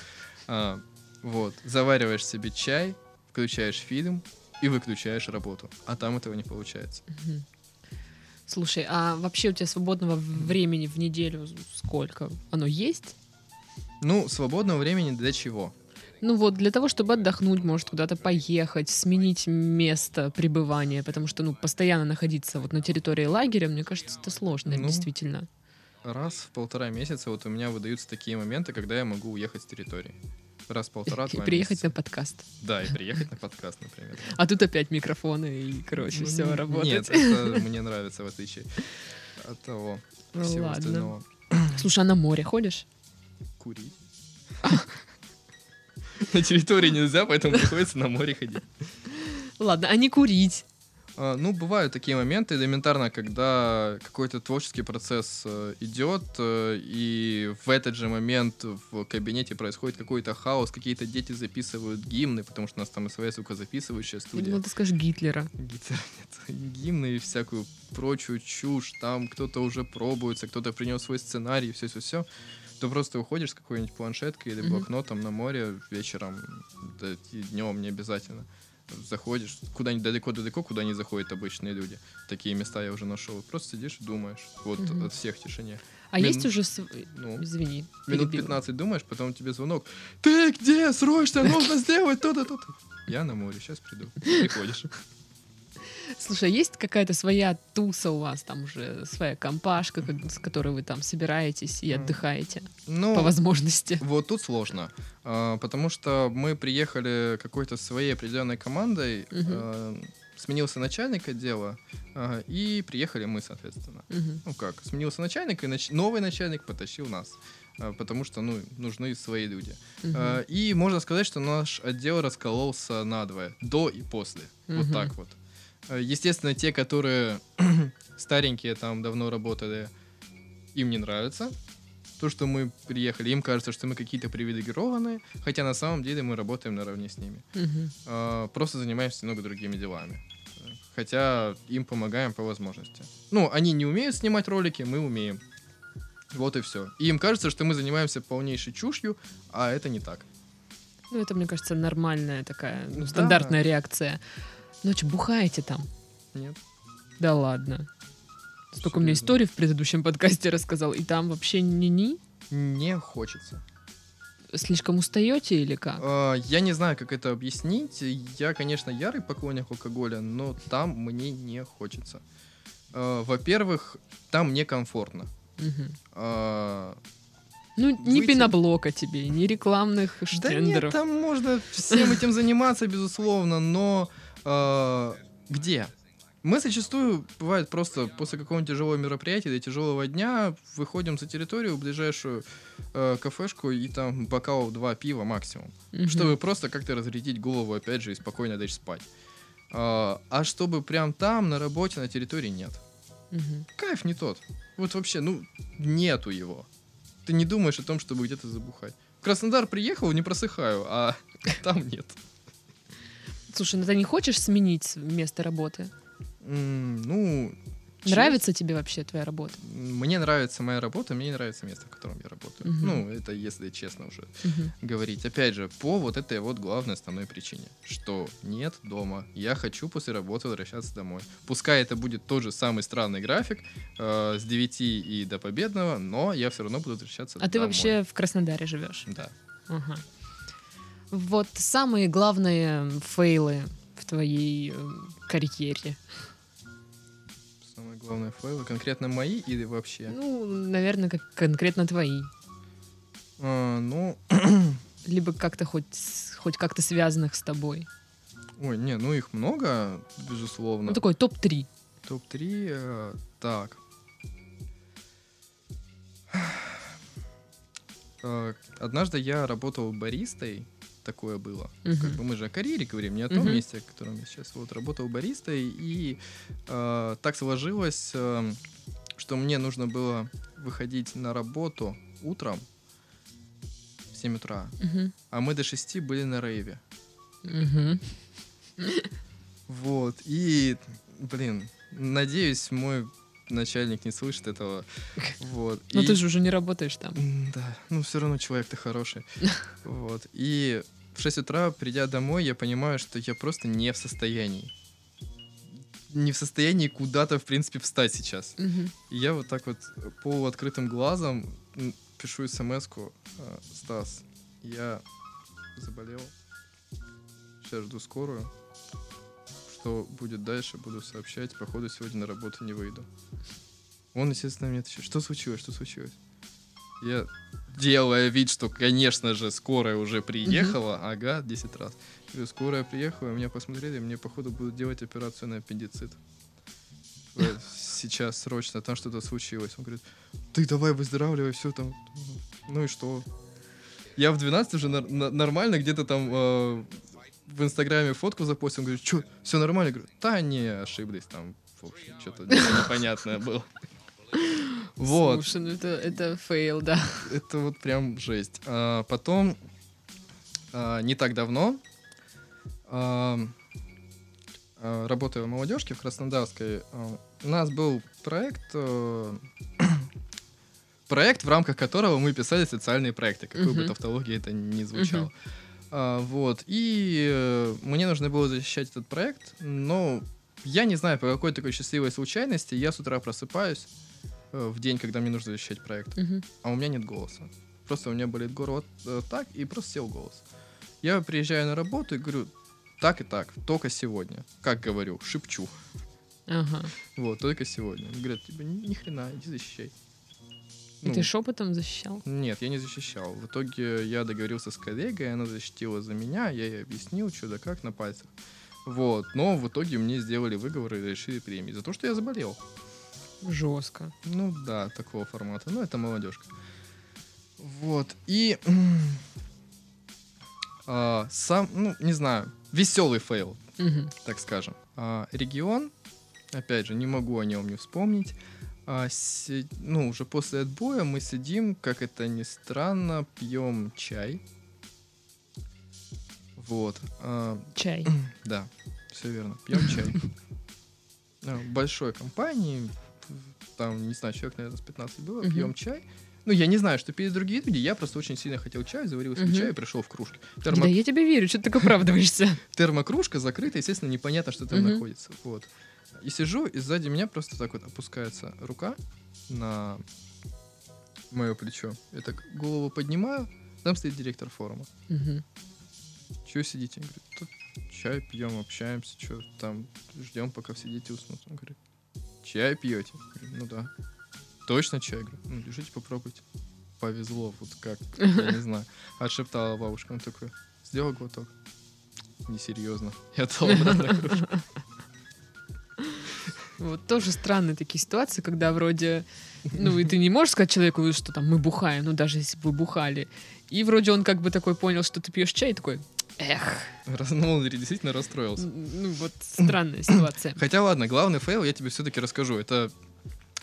Speaker 2: А, вот, завариваешь себе чай, включаешь фильм и выключаешь работу. А там этого не получается.
Speaker 1: Слушай, а вообще у тебя свободного времени в неделю сколько? Оно есть?
Speaker 2: Ну, свободного времени для чего?
Speaker 1: Ну вот, для того, чтобы отдохнуть, может, куда-то поехать, сменить место пребывания, потому что, ну, постоянно находиться вот на территории лагеря, мне кажется, это сложно,
Speaker 2: Ну,
Speaker 1: действительно.
Speaker 2: Раз в полтора месяца вот у меня выдаются такие моменты, когда я могу уехать с территории. Раз в полтора
Speaker 1: И приехать
Speaker 2: месяца.
Speaker 1: на подкаст.
Speaker 2: Да, и приехать на подкаст, например.
Speaker 1: А тут опять микрофоны, и, короче,
Speaker 2: Ну,
Speaker 1: все работает.
Speaker 2: Нет, это мне нравится, в отличие от того
Speaker 1: Ну
Speaker 2: всего
Speaker 1: ладно.
Speaker 2: остального.
Speaker 1: Слушай, а на море ходишь?
Speaker 2: Курить. На территории нельзя, поэтому приходится на море ходить.
Speaker 1: Ладно, а не курить?
Speaker 2: А, Ну, бывают такие моменты, элементарно, когда какой-то творческий процесс э, идет, э, и в этот же момент в кабинете происходит какой-то хаос, какие-то дети записывают гимны, потому что у нас там своя звукозаписывающая студия.
Speaker 1: думала, ты скажешь Гитлера.
Speaker 2: Гитара нет. Гимны и всякую прочую чушь. Там кто-то уже пробуется, кто-то принес свой сценарий, все-все-все. то просто уходишь с какой-нибудь планшеткой или блокнотом на море вечером, да, и днем не обязательно. Заходишь куда-нибудь далеко-далеко, куда не заходят обычные люди. Такие места я уже нашел. Просто сидишь и думаешь. Вот
Speaker 1: Мгм.
Speaker 2: от всех тишине.
Speaker 1: А
Speaker 2: Мин-
Speaker 1: есть уже... св-
Speaker 2: Ну,
Speaker 1: Извини.
Speaker 2: минут
Speaker 1: перебила.
Speaker 2: 15 думаешь, потом тебе звонок. Ты где? Срочно нужно сделать то-то, то-то. Я на море, сейчас приду. Приходишь.
Speaker 1: Слушай, а есть какая-то своя туса у вас, там уже своя компашка, как- с которой вы там собираетесь и отдыхаете
Speaker 2: Ну,
Speaker 1: по возможности?
Speaker 2: Вот тут сложно, а, потому что мы приехали какой-то своей определенной командой, а, сменился начальник отдела, а, и приехали мы, соответственно.
Speaker 1: Мгм.
Speaker 2: Ну как, сменился начальник, и нач- новый начальник потащил нас, потому что, ну, нужны свои люди. А, И можно сказать, что наш отдел раскололся надвое, до и после, вот
Speaker 1: Мгм.
Speaker 2: так вот. А, Естественно, те, которые старенькие там давно работали, им не нравится то, что мы приехали. Им кажется, что мы какие-то привилегированные, хотя на самом деле мы работаем наравне с ними. А, Просто занимаемся немного другими делами. Хотя им помогаем по возможности. Ну, они не умеют снимать ролики, мы умеем. Вот и все. И им кажется, что мы занимаемся полнейшей чушью, а это не так.
Speaker 1: Ну, это, мне кажется, нормальная такая, ну,
Speaker 2: Да.
Speaker 1: стандартная реакция. Ночь бухаете там?
Speaker 2: Нет.
Speaker 1: Да ладно. Столько мне историй в предыдущем подкасте рассказал, и там вообще ни-ни?
Speaker 2: Не хочется.
Speaker 1: Слишком устаете или как?
Speaker 2: А, Я не знаю, как это объяснить. Я, конечно, ярый поклонник алкоголя, но там мне не хочется. А, Во-первых, там некомфортно.
Speaker 1: Мгм.
Speaker 2: А,
Speaker 1: Ну,
Speaker 2: Выйти-
Speaker 1: пеноблока тебе, ни рекламных
Speaker 2: Да нет,
Speaker 1: штендеров.
Speaker 2: там можно всем этим заниматься, безусловно, но а, где? Мы зачастую, бывает, просто после какого-нибудь тяжелого мероприятия или тяжелого дня выходим за территорию, в ближайшую э, кафешку, и там бокал два пива максимум.
Speaker 1: Мгм.
Speaker 2: Чтобы просто как-то разрядить голову, опять же, и спокойно лечь спать. А, а чтобы прям там, на работе, на территории, нет.
Speaker 1: Мгм.
Speaker 2: Кайф не тот. Вот вообще, ну, нету его. Ты не думаешь о том, чтобы где-то забухать. В Краснодар приехал, не просыхаю, а там нет.
Speaker 1: Слушай, ну ты не хочешь сменить место работы?
Speaker 2: М, Ну,
Speaker 1: Нравится тебе вообще твоя работа?
Speaker 2: Мне нравится моя работа, мне не нравится место, в котором я работаю.
Speaker 1: Мгм.
Speaker 2: Ну, это если честно уже
Speaker 1: Мгм.
Speaker 2: говорить. Опять же, по вот этой вот главной основной причине, что нет дома. Я хочу после работы возвращаться домой. Пускай это будет тот же самый странный график э, с 9 и до победного, но я все равно буду возвращаться
Speaker 1: А ты
Speaker 2: домой.
Speaker 1: вообще в Краснодаре живешь?
Speaker 2: Да.
Speaker 1: Ага. Вот самые главные фейлы в твоей э, карьере.
Speaker 2: Самое главное файлы. Конкретно мои или вообще?
Speaker 1: Ну, наверное, как конкретно твои.
Speaker 2: А, ну,
Speaker 1: Либо как-то хоть, хоть как-то связанных с тобой.
Speaker 2: ой, не, ну их много, безусловно.
Speaker 1: Ну, такой топ-3.
Speaker 2: Топ-3, э, так. Э, Однажды я работал баристой, такое было.
Speaker 1: Мгм.
Speaker 2: Как бы мы же о карьере говорим, не о том
Speaker 1: Мгм.
Speaker 2: месте, в котором я сейчас вот работал баристой, и э, так сложилось, э, что мне нужно было выходить на работу утром в 7 утра,
Speaker 1: Мгм.
Speaker 2: а мы до 6 были на рейве.
Speaker 1: Мгм.
Speaker 2: Вот, и, блин, надеюсь, мой начальник не слышит этого. Вот.
Speaker 1: Но
Speaker 2: и-
Speaker 1: Ну, ты же уже не работаешь там.
Speaker 2: Да, ну все равно человек ты хороший. Вот. И в 6 утра, придя домой, я понимаю, что я просто не в состоянии. Не в состоянии куда-то, в принципе, встать сейчас.
Speaker 1: Мгм.
Speaker 2: И я вот так вот полуоткрытым глазом пишу смс-ку. «А, Стас, я заболел. Сейчас жду скорую. Что будет дальше, буду сообщать. Походу, сегодня на работу не выйду. Он, естественно, мне отвечает, что случилось, что случилось? Я, делая вид, что, конечно же, скорая уже приехала, ага, 10 раз. Говорю, скорая приехала, меня посмотрели, мне, походу, будут делать операцию на аппендицит. Сейчас срочно, там что-то случилось. Он говорит, ты давай выздоравливай, все там. Ну и что? Я в 12 уже нормально где-то там э, в Инстаграме фотку запостил. Он говорит, что, все нормально? Я говорю, да не, ошиблись там. В общем, что-то непонятное было. Вот.
Speaker 1: Слушай, ну это, это fail, да.
Speaker 2: Это вот прям жесть. А, потом, а, не так давно, а, а, работая в молодежке в Краснодарской, а, у нас был проект, э, проект, в рамках которого мы писали социальные проекты, какой бы тавтологии это ни звучало. А, вот. И э, мне нужно было защищать этот проект, но я не знаю, по какой такой счастливой случайности я с утра просыпаюсь э, в день, когда мне нужно защищать проект,
Speaker 1: Мгм.
Speaker 2: а у меня нет голоса. Просто у меня болит горло э, так, и просто сел голос. Я приезжаю на работу и говорю, так и так, только сегодня. Как говорю, шепчу.
Speaker 1: Ага.
Speaker 2: Вот, только сегодня. Говорят, типа, ни хрена, иди защищай.
Speaker 1: И
Speaker 2: Ну,
Speaker 1: ты шепотом защищал?
Speaker 2: Нет, я не защищал. В итоге я договорился с коллегой, она защитила за меня, я ей объяснил, что да как на пальцах. Вот, но в итоге мне сделали выговор и лишили премии за то, что я заболел.
Speaker 1: Жестко.
Speaker 2: Ну да, такого формата. Ну, это молодежка. Вот. И а, сам, ну, не знаю, веселый fail, так скажем. А, регион, опять же, не могу о нем не вспомнить. А, си- ну, уже после отбоя мы сидим, как это ни странно, пьем чай. Вот. а,
Speaker 1: Чай.
Speaker 2: да, все верно. Пьем чай. А, В большой компании, там, не знаю, человек, наверное, с 15 было, пьем чай. Ну, я не знаю, что пили другие люди, я просто очень сильно хотел чай, заварил себе чай и пришел в кружке.
Speaker 1: Да я тебе верю, что ты так оправдываешься.
Speaker 2: термокружка закрыта, естественно, непонятно, что там находится. Вот. И сижу, и сзади меня просто так вот опускается рука на мое плечо. Я так голову поднимаю, там стоит директор форума.
Speaker 1: Мгм.
Speaker 2: Че сидите? Он говорит, тут чай пьем, общаемся, что там, ждем, пока все дети уснут. Он говорит, чай пьете? Говорю, ну да. Точно чай? Говорю, ну, лежите, попробуйте. Повезло, вот как, я не знаю. Отшептала бабушка, он такой, сделал глоток. Несерьезно. Я дал обратно кружку.
Speaker 1: Вот тоже странные такие ситуации, когда вроде, ну и ты не можешь сказать человеку, что там мы бухаем, ну даже если бы вы бухали. И вроде он как бы такой понял, что ты пьешь чай, и такой, эх,
Speaker 2: Ну, он действительно расстроился.
Speaker 1: Ну вот странная ситуация.
Speaker 2: Хотя ладно, главный fail я тебе все-таки расскажу. Это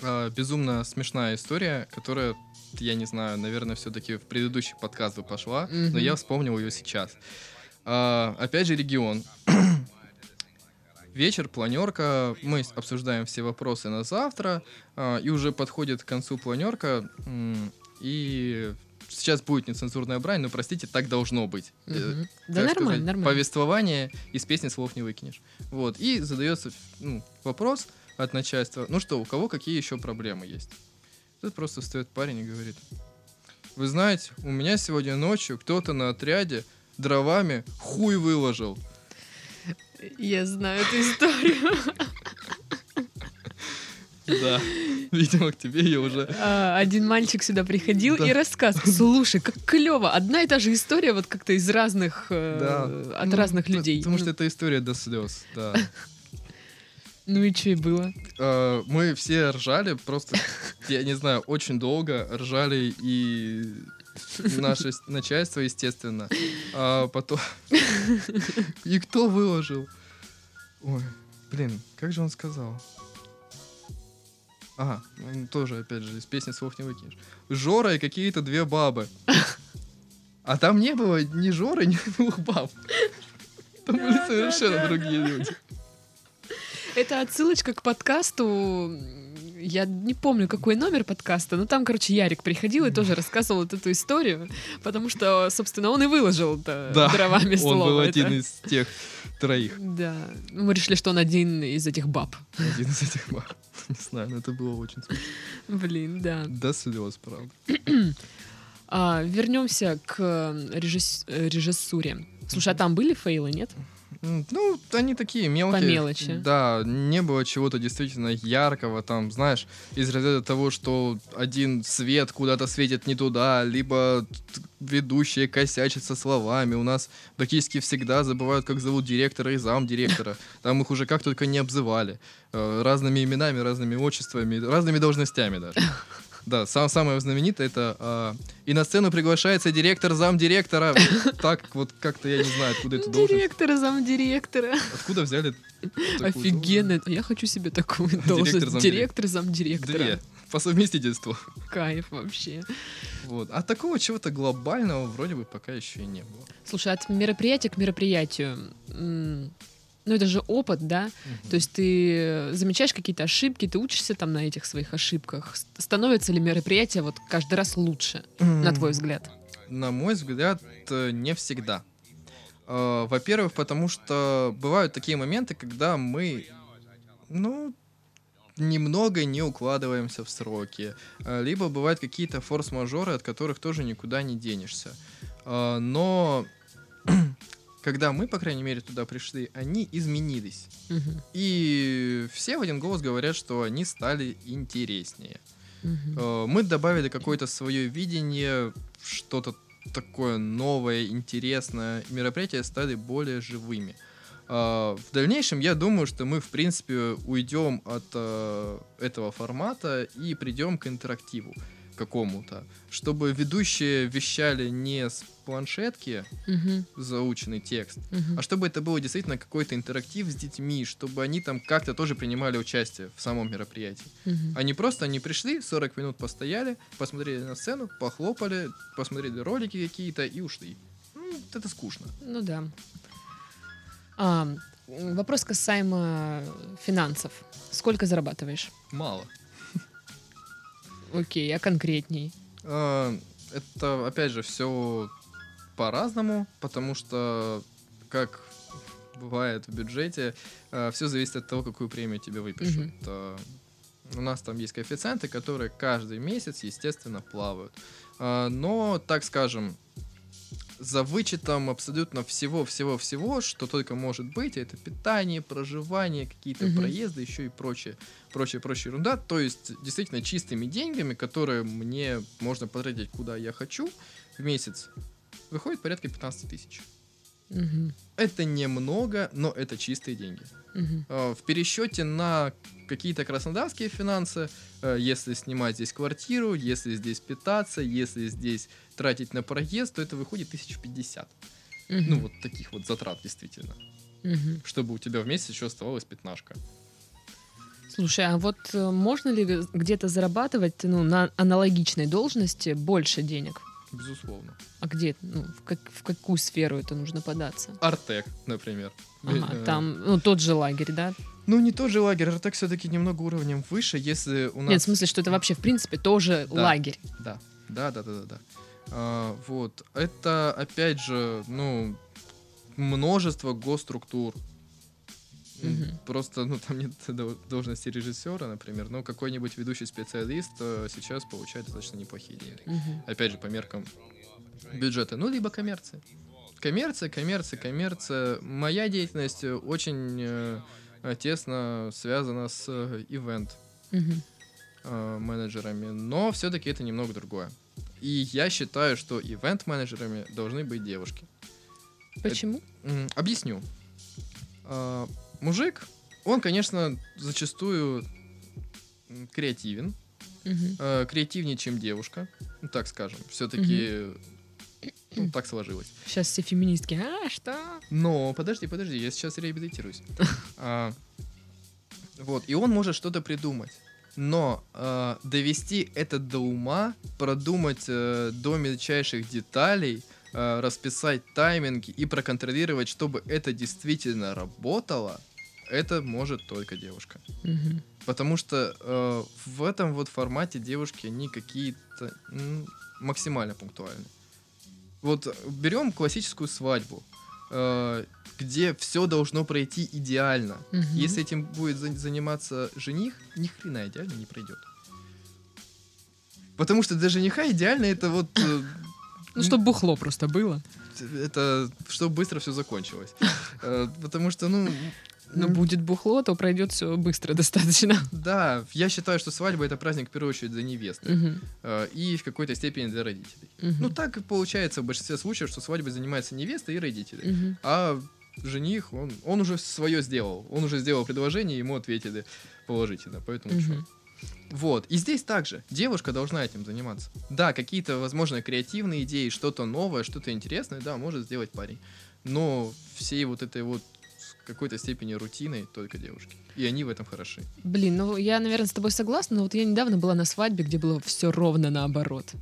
Speaker 2: а, безумно смешная история, которая, я не знаю, наверное, все-таки в предыдущий подкаст бы пошла, но
Speaker 1: Мгм.
Speaker 2: я вспомнил ее сейчас. А, опять же, регион. Вечер, планерка, мы обсуждаем все вопросы на завтра, а, и уже подходит к концу планерка, и сейчас будет нецензурная брань, но простите, так должно быть. Э,
Speaker 1: Мгм. Да нормально,
Speaker 2: сказать,
Speaker 1: нормально.
Speaker 2: повествование из песни слов не выкинешь. Вот. И задается ну, вопрос от начальства. Ну что, у кого какие еще проблемы есть? Тут просто встает парень и говорит. Вы знаете, у меня сегодня ночью кто-то на отряде дровами хуй выложил.
Speaker 1: Я знаю эту историю.
Speaker 2: Да. Видимо, к тебе ее уже...
Speaker 1: А, Один мальчик сюда приходил
Speaker 2: Да.
Speaker 1: и рассказывал. Слушай, как клево. Одна и та же история, вот как-то из разных, э,
Speaker 2: Да.
Speaker 1: от
Speaker 2: Ну,
Speaker 1: разных людей.
Speaker 2: Потому что это история до слез, да.
Speaker 1: Ну и что и было?
Speaker 2: Э, Мы все ржали, просто, я не знаю, очень долго ржали и наше начальство, естественно. А потом... И кто выложил? Ой, блин, как же он сказал? Ага, он тоже, опять же, из песни слов не выкинешь. Жора и какие-то две бабы. А там не было ни Жоры, ни двух баб. Там были совершенно другие люди.
Speaker 1: Это отсылочка к подкасту. Я не помню, какой номер подкаста, но там, короче, Ярик приходил и тоже рассказывал вот эту историю, потому что, собственно, он и выложил это
Speaker 2: Да,
Speaker 1: дровами
Speaker 2: Он
Speaker 1: слово.
Speaker 2: был
Speaker 1: это.
Speaker 2: один из тех троих.
Speaker 1: Да. Мы решили, что он один из этих баб.
Speaker 2: Один из этих баб. Не знаю, но это было очень смешно.
Speaker 1: Блин, да.
Speaker 2: До слез, правда.
Speaker 1: А, вернемся к режисс- э, режиссуре. Слушай, а там были фейлы, нет?
Speaker 2: Ну, они такие мелкие.
Speaker 1: По мелочи.
Speaker 2: Да, не было чего-то действительно яркого, там, знаешь, из разряда того, что один свет куда-то светит не туда, либо ведущие косячат со словами. У нас практически всегда забывают, как зовут директора и замдиректора. Там их уже как только не обзывали. Э, Разными именами, разными отчествами, разными должностями даже. Да, сам, самое знаменитое это а, и на сцену приглашается директор замдиректора. Так вот как-то я не знаю, откуда это должность.
Speaker 1: Директора, замдиректора.
Speaker 2: Откуда взяли
Speaker 1: Офигенно. Я хочу себе такую должность. Директор, замдиректора.
Speaker 2: Две. По совместительству.
Speaker 1: Кайф вообще.
Speaker 2: Вот. А такого чего-то глобального вроде бы пока еще и не было.
Speaker 1: Слушай, от мероприятия к мероприятию. Ну это же опыт, да? Угу. То есть ты замечаешь какие-то ошибки, ты учишься там на этих своих ошибках. Становится ли мероприятие вот каждый раз лучше, mm. на твой взгляд?
Speaker 2: На мой взгляд, э, не всегда. Э, во-первых, потому что бывают такие моменты, когда мы, ну, немного не укладываемся в сроки. Э, либо бывают какие-то форс-мажоры, от которых тоже никуда не денешься. Но когда мы, по крайней мере, туда пришли, они изменились. Угу. И все в один голос говорят, что они стали интереснее. Угу. Мы добавили какое-то свое видение, что-то такое новое, интересное. Мероприятия стали более живыми. А, в дальнейшем я думаю, что мы, в принципе, уйдем от э, этого формата и придем к интерактиву какому-то, чтобы ведущие вещали не с планшетки угу. заученный текст, угу. а чтобы это было действительно какой-то интерактив с детьми, чтобы они там как-то тоже принимали участие в самом мероприятии. Угу. Они просто, они пришли, 40 минут постояли, посмотрели на сцену, похлопали, посмотрели ролики какие-то и ушли. Ну, это скучно.
Speaker 1: Ну да. А, вопрос касаемо финансов. Сколько зарабатываешь?
Speaker 2: Мало.
Speaker 1: Окей, а конкретней?
Speaker 2: А, это, опять же, все по-разному, потому что, как бывает в бюджете, а, все зависит от того, какую премию тебе выпишут. Mm-hmm. У нас там есть коэффициенты, которые каждый месяц, естественно, плавают. Но, так скажем, за вычетом абсолютно всего-всего-всего, что только может быть. Это питание, проживание, какие-то угу. проезды, еще и прочее, прочее, прочее ерунда. То есть действительно чистыми деньгами, которые мне можно потратить куда я хочу в месяц, выходит порядка 15 тысяч. Угу. Это немного, но это чистые деньги. Угу. В пересчете на какие-то краснодарские финансы, э, если снимать здесь квартиру, если здесь питаться, если здесь тратить на проезд, то это выходит 1050. Угу. Ну, вот таких вот затрат действительно. Угу. Чтобы у тебя в месяц еще оставалась пятнашка.
Speaker 1: Слушай, а вот э, можно ли где-то зарабатывать ну, на аналогичной должности больше денег?
Speaker 2: Безусловно.
Speaker 1: А где, ну, в, как, в какую сферу это нужно податься?
Speaker 2: Артек, например.
Speaker 1: Ага, э, там, ну, тот же лагерь, да?
Speaker 2: Ну, не тот же лагерь, Артек все-таки немного уровнем выше, если у нас...
Speaker 1: Нет, в смысле, что это вообще, в принципе, тоже да, лагерь.
Speaker 2: Да, да, да, да, да. да. А, вот, это, опять же, ну, множество госструктур, Угу. Просто, ну, там нет должности режиссера, например, но какой-нибудь ведущий специалист э, сейчас получает достаточно неплохие деньги. Угу. Опять же, по меркам бюджета. Ну, либо коммерция. Коммерция, коммерция, коммерция. Моя деятельность очень э, тесно связана с э, ивент угу. э, менеджерами, но все-таки это немного другое. И я считаю, что ивент-менеджерами должны быть девушки.
Speaker 1: Почему?
Speaker 2: Это, объясню. Мужик, он, конечно, зачастую креативен, угу. э, креативнее, чем девушка, ну, так скажем. Все-таки угу. ну, так сложилось.
Speaker 1: Сейчас все феминистки, а что?
Speaker 2: Но подожди, подожди, я сейчас реабилитируюсь. а, вот, и он может что-то придумать. Но э, довести это до ума, продумать э, до мельчайших деталей, э, расписать тайминги и проконтролировать, чтобы это действительно работало, это может только девушка. Угу. Потому что э, в этом вот формате девушки, они какие-то ну, максимально пунктуальны. Вот берем классическую свадьбу, э, где все должно пройти идеально. Угу. Если этим будет за- заниматься жених, ни хрена идеально не пройдет. Потому что для жениха идеально это вот... Э,
Speaker 1: ну, чтобы бухло просто было.
Speaker 2: Это чтобы быстро все закончилось. Э, потому что, ну,
Speaker 1: но будет бухло, то пройдет все быстро достаточно.
Speaker 2: Да, я считаю, что свадьба это праздник в первую очередь для невесты uh-huh. э, и в какой-то степени для родителей. Uh-huh. Ну так и получается в большинстве случаев, что свадьбой занимается невеста и родители, uh-huh. а жених он он уже свое сделал, он уже сделал предложение, ему ответили положительно, поэтому uh-huh. что? Вот. И здесь также девушка должна этим заниматься. Да, какие-то, возможно, креативные идеи, что-то новое, что-то интересное, да, может сделать парень. Но всей вот этой вот какой-то степени рутиной только девушки. И они в этом хороши.
Speaker 1: Блин, ну я, наверное, с тобой согласна, но вот я недавно была на свадьбе, где было все ровно наоборот.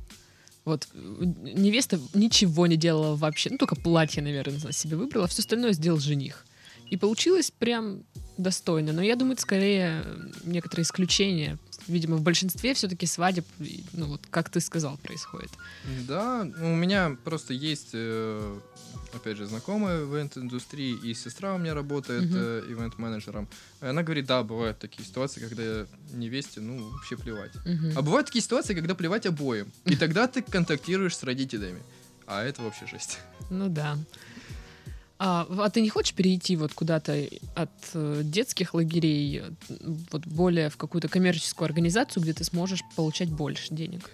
Speaker 1: Вот невеста ничего не делала вообще, ну только платье, наверное, себе выбрала, все остальное сделал жених. И получилось прям достойно. Но я думаю, это скорее некоторые исключения. Видимо, в большинстве все-таки свадеб, ну вот как ты сказал, происходит.
Speaker 2: Да, у меня просто есть, э, опять же, знакомые в ивент-индустрии, и сестра у меня работает uh-huh. ивент-менеджером. Она говорит, да, бывают такие ситуации, когда невесте, ну, вообще плевать. Uh-huh. А бывают такие ситуации, когда плевать обоим. И тогда ты контактируешь с родителями. А это вообще жесть.
Speaker 1: Ну да. А, а ты не хочешь перейти вот куда-то от э, детских лагерей вот более в какую-то коммерческую организацию, где ты сможешь получать больше денег?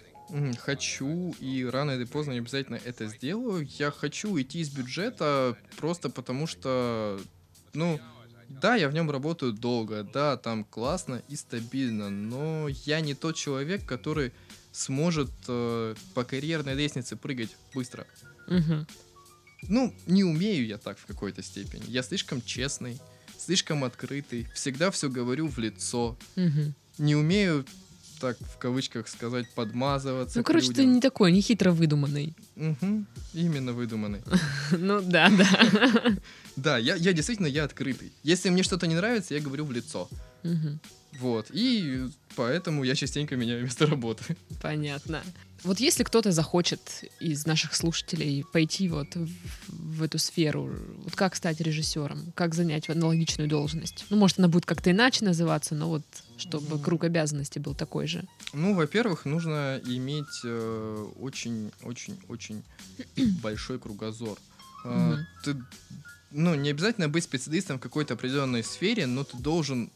Speaker 2: Хочу, и рано или поздно я обязательно это сделаю. Я хочу уйти из бюджета просто потому, что, ну, да, я в нем работаю долго, да, там классно и стабильно, но я не тот человек, который сможет э, по карьерной лестнице прыгать быстро. Угу. Ну, не умею я так в какой-то степени. Я слишком честный, слишком открытый, всегда все говорю в лицо. Угу. Не умею так в кавычках сказать подмазываться.
Speaker 1: Ну, короче, ты не такой, не хитро выдуманный.
Speaker 2: Угу, именно выдуманный.
Speaker 1: Ну да, да.
Speaker 2: Да, я, я действительно я открытый. Если мне что-то не нравится, я говорю в лицо. Вот. И поэтому я частенько меняю место работы.
Speaker 1: Понятно. Вот если кто-то захочет из наших слушателей пойти вот в, в эту сферу, вот как стать режиссером, как занять аналогичную должность? Ну, может, она будет как-то иначе называться, но вот чтобы круг обязанностей был такой же.
Speaker 2: Ну, во-первых, нужно иметь очень-очень-очень э, большой кругозор. Э, ты, ну, не обязательно быть специалистом в какой-то определенной сфере, но ты должен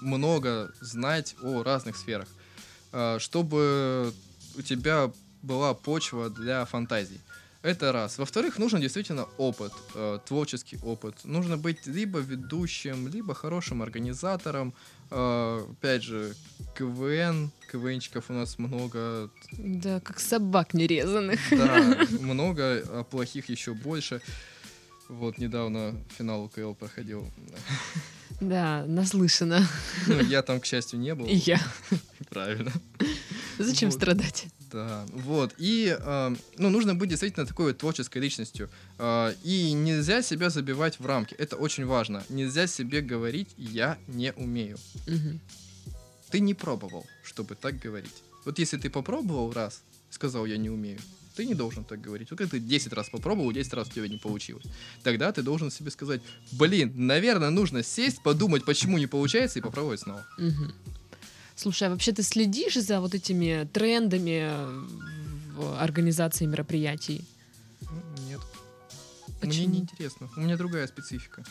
Speaker 2: много знать о разных сферах, э, чтобы у тебя была почва для фантазий. Это раз. Во-вторых, нужен действительно опыт, э, творческий опыт. Нужно быть либо ведущим, либо хорошим организатором. Э, опять же, КВН, КВНчиков у нас много.
Speaker 1: Да, как собак нерезанных.
Speaker 2: Да, много, а плохих еще больше. Вот недавно финал УКЛ проходил.
Speaker 1: Да, наслышана.
Speaker 2: Ну, я там, к счастью, не был.
Speaker 1: И я.
Speaker 2: Правильно.
Speaker 1: Зачем вот. страдать?
Speaker 2: Да, вот. И, э, ну, нужно быть действительно такой вот творческой личностью. Э, и нельзя себя забивать в рамки. Это очень важно. Нельзя себе говорить «я не умею». Угу. Ты не пробовал, чтобы так говорить. Вот если ты попробовал раз, сказал «я не умею», ты не должен так говорить. Вот когда ты 10 раз попробовал, 10 раз у тебя не получилось. Тогда ты должен себе сказать, блин, наверное, нужно сесть, подумать, почему не получается, и попробовать снова.
Speaker 1: Угу. Слушай, а вообще ты следишь за вот этими трендами в организации мероприятий?
Speaker 2: Нет. Почему? Мне не интересно. У меня другая специфика.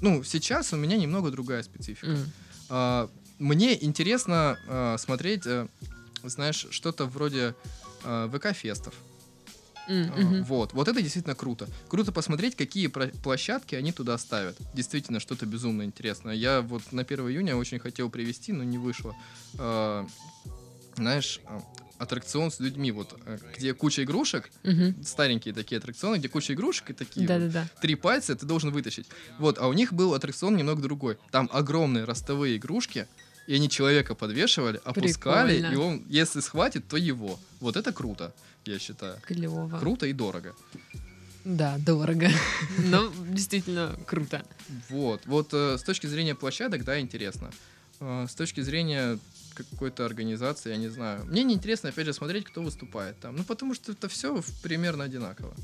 Speaker 2: Ну, сейчас у меня немного другая специфика. Mm. А, мне интересно а, смотреть, а, знаешь, что-то вроде а, ВК-фестов. Mm-hmm. Вот, вот это действительно круто. Круто посмотреть, какие площадки они туда ставят. Действительно, что-то безумно интересное. Я вот на 1 июня очень хотел привести, но не вышло. А, знаешь, а, аттракцион с людьми, вот, э, где куча игрушек, угу. старенькие такие аттракционы, где куча игрушек и такие
Speaker 1: да, вот, да, да.
Speaker 2: три пальца ты должен вытащить. Вот, а у них был аттракцион немного другой. Там огромные ростовые игрушки, и они человека подвешивали, опускали, Прикольно. и он, если схватит, то его. Вот это круто я считаю.
Speaker 1: Клево.
Speaker 2: Круто и дорого.
Speaker 1: Да, дорого. Но действительно круто.
Speaker 2: Вот. Вот э, с точки зрения площадок, да, интересно. Э, с точки зрения какой-то организации, я не знаю. Мне не интересно, опять же, смотреть, кто выступает там. Ну, потому что это все примерно одинаково.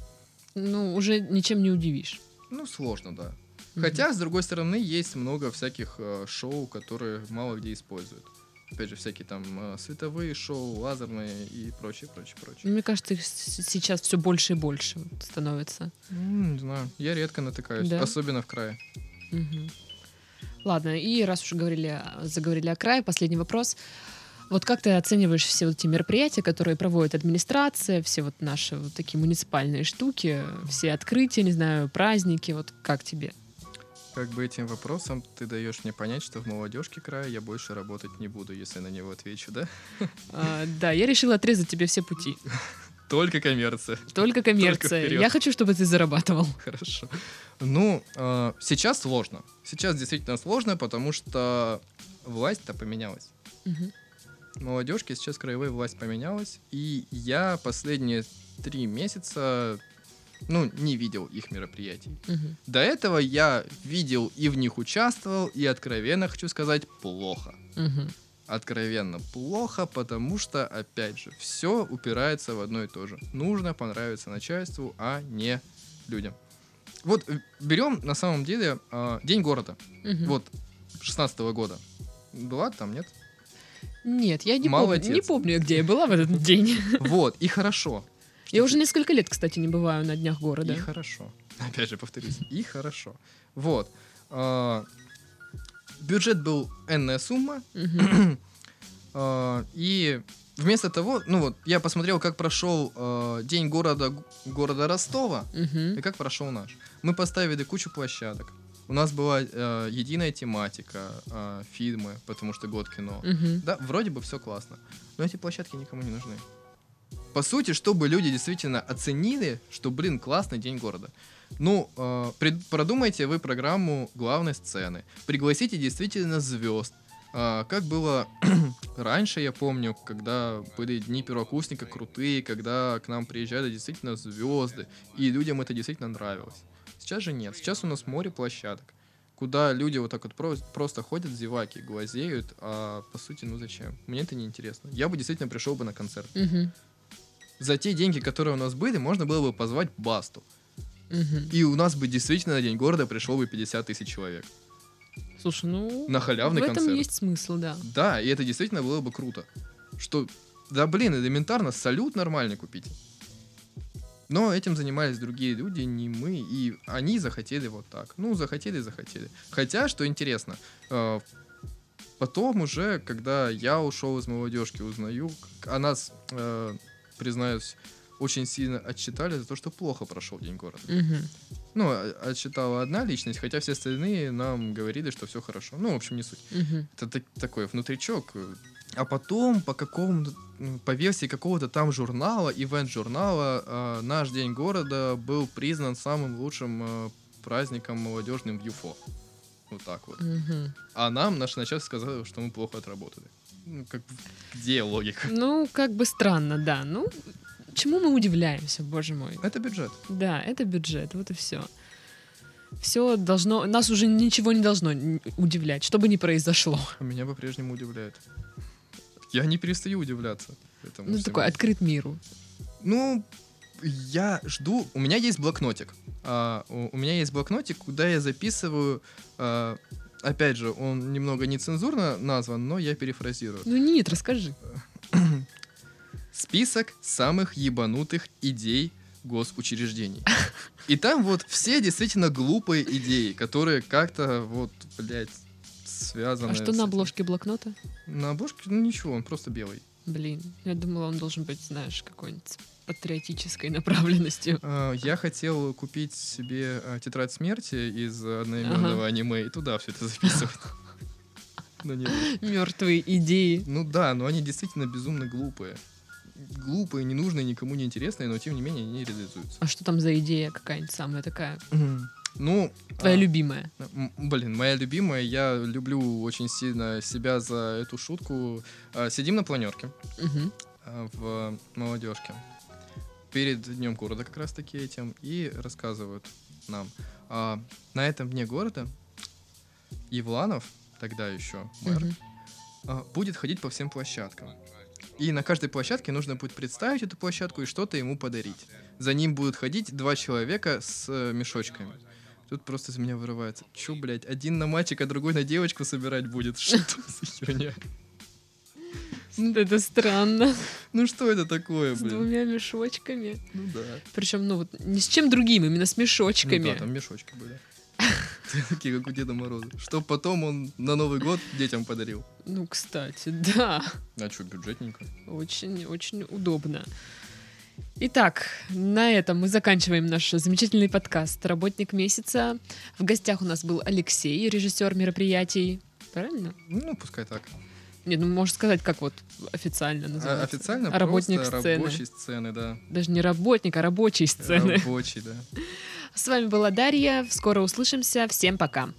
Speaker 1: Ну, уже ничем не удивишь.
Speaker 2: Ну, сложно, да. Хотя, с другой стороны, есть много всяких э, шоу, которые мало где используют опять же, всякие там э, световые шоу, лазерные и прочее, прочее, прочее.
Speaker 1: Мне кажется, их сейчас все больше и больше становится.
Speaker 2: не знаю, я редко натыкаюсь, да? особенно в крае.
Speaker 1: Угу. Ладно, и раз уж говорили, заговорили о крае, последний вопрос. Вот как ты оцениваешь все вот эти мероприятия, которые проводит администрация, все вот наши вот такие муниципальные штуки, все открытия, не знаю, праздники, вот как тебе?
Speaker 2: Как бы этим вопросом ты даешь мне понять, что в молодежке края я больше работать не буду, если на него отвечу, да?
Speaker 1: А, да, я решила отрезать тебе все пути.
Speaker 2: Только коммерция.
Speaker 1: Только коммерция. Только я хочу, чтобы ты зарабатывал.
Speaker 2: Хорошо. Ну, э, сейчас сложно. Сейчас действительно сложно, потому что власть-то поменялась. Угу. Молодежки сейчас краевая власть поменялась, и я последние три месяца ну, не видел их мероприятий. Угу. До этого я видел и в них участвовал, и откровенно хочу сказать, плохо. Угу. Откровенно плохо, потому что, опять же, все упирается в одно и то же. Нужно понравиться начальству, а не людям. Вот э, берем на самом деле э, День города. Угу. Вот, 16 -го года. Была там, нет?
Speaker 1: Нет, я не помню, не помню, где я была в этот день.
Speaker 2: Вот, и хорошо.
Speaker 1: Я уже несколько лет, кстати, не бываю на днях города.
Speaker 2: И хорошо. Опять же, повторюсь, и хорошо. Вот. А, бюджет был энная сумма. А, и вместо того, ну вот, я посмотрел, как прошел э, день города, города Ростова и как прошел наш. Мы поставили кучу площадок. У нас была э, единая тематика, э, фильмы, потому что год кино. Угу. Да, вроде бы все классно. Но эти площадки никому не нужны. По сути, чтобы люди действительно оценили, что, блин, классный день города. Ну, э, пред, продумайте вы программу главной сцены. Пригласите действительно звезд. Э, как было раньше, я помню, когда были дни первокурсника крутые, когда к нам приезжали действительно звезды, и людям это действительно нравилось. Сейчас же нет. Сейчас у нас море площадок, куда люди вот так вот про- просто ходят, зеваки, глазеют, а по сути, ну зачем? Мне это не интересно. Я бы действительно пришел бы на концерт. Угу. За те деньги, которые у нас были, можно было бы позвать Басту. Угу. И у нас бы действительно на День города пришло бы 50 тысяч человек.
Speaker 1: Слушай, ну...
Speaker 2: На халявный
Speaker 1: в
Speaker 2: концерт.
Speaker 1: этом есть смысл, да.
Speaker 2: Да, и это действительно было бы круто. Что, да блин, элементарно салют нормальный купить. Но этим занимались другие люди, не мы, и они захотели вот так. Ну, захотели, захотели. Хотя, что интересно, э, потом уже, когда я ушел из молодежки, узнаю, о нас, э, признаюсь, очень сильно отчитали за то, что плохо прошел День города. Угу. Ну, отчитала одна личность, хотя все остальные нам говорили, что все хорошо. Ну, в общем, не суть. Угу. Это так, такой внутричок. А потом по какому по версии какого-то там журнала, ивент-журнала, э, наш День города был признан самым лучшим э, праздником молодежным в ЮФО. Вот так вот. Угу. А нам наш начальник сказал, что мы плохо отработали. Ну, как где логика?
Speaker 1: Ну, как бы странно, да. Ну, чему мы удивляемся, боже мой?
Speaker 2: Это бюджет.
Speaker 1: Да, это бюджет, вот и все. Все должно, нас уже ничего не должно удивлять, что бы ни произошло.
Speaker 2: А меня по-прежнему удивляет. Я не перестаю удивляться.
Speaker 1: Этому ну, всему. такой открыт миру.
Speaker 2: Ну, я жду. У меня есть блокнотик. А, у, у меня есть блокнотик, куда я записываю. А, опять же, он немного нецензурно назван, но я перефразирую.
Speaker 1: Ну нет, расскажи.
Speaker 2: Список самых ебанутых идей госучреждений. И там вот все действительно глупые идеи, которые как-то вот, блядь, связаны.
Speaker 1: А что на обложке блокнота?
Speaker 2: На обложке, ну ничего, он просто белый.
Speaker 1: Блин, я думала, он должен быть, знаешь, какой-нибудь патриотической направленностью.
Speaker 2: А, я хотел купить себе а, тетрадь смерти из одноименного ага. аниме и туда все это записывать.
Speaker 1: Мертвые идеи.
Speaker 2: Ну да, но они действительно безумно глупые. Глупые, ненужные, никому не интересные, но тем не менее они реализуются.
Speaker 1: А что там за идея какая-нибудь самая такая?
Speaker 2: Ну,
Speaker 1: Твоя а, любимая.
Speaker 2: Блин, моя любимая. Я люблю очень сильно себя за эту шутку. А, сидим на планерке угу. в молодежке. Перед Днем города как раз таки этим. И рассказывают нам. А, на этом дне города Евланов, тогда еще мэр, угу. а, будет ходить по всем площадкам. И на каждой площадке нужно будет представить эту площадку и что-то ему подарить. За ним будут ходить два человека с э, мешочками. Тут просто из меня вырывается. Чё, блядь, один на мальчик, а другой на девочку собирать будет? Что за херня?
Speaker 1: Ну, это странно.
Speaker 2: Ну что это такое,
Speaker 1: блин? С двумя мешочками.
Speaker 2: Ну да.
Speaker 1: Причем, ну вот, не с чем другим, именно с мешочками. Ну
Speaker 2: да, там мешочки были. Такие, как у Деда Мороза. Что потом он на Новый год детям подарил.
Speaker 1: Ну, кстати, да.
Speaker 2: А что, бюджетненько?
Speaker 1: Очень, очень удобно. Итак, на этом мы заканчиваем наш замечательный подкаст «Работник месяца». В гостях у нас был Алексей, режиссер мероприятий. Правильно?
Speaker 2: Ну, пускай так.
Speaker 1: Нет, ну можно сказать, как вот официально называется.
Speaker 2: А, официально
Speaker 1: работник
Speaker 2: просто
Speaker 1: сцены.
Speaker 2: рабочей сцены, да.
Speaker 1: Даже не работник, а рабочий сцены.
Speaker 2: Рабочий, да.
Speaker 1: С вами была Дарья. Скоро услышимся. Всем пока.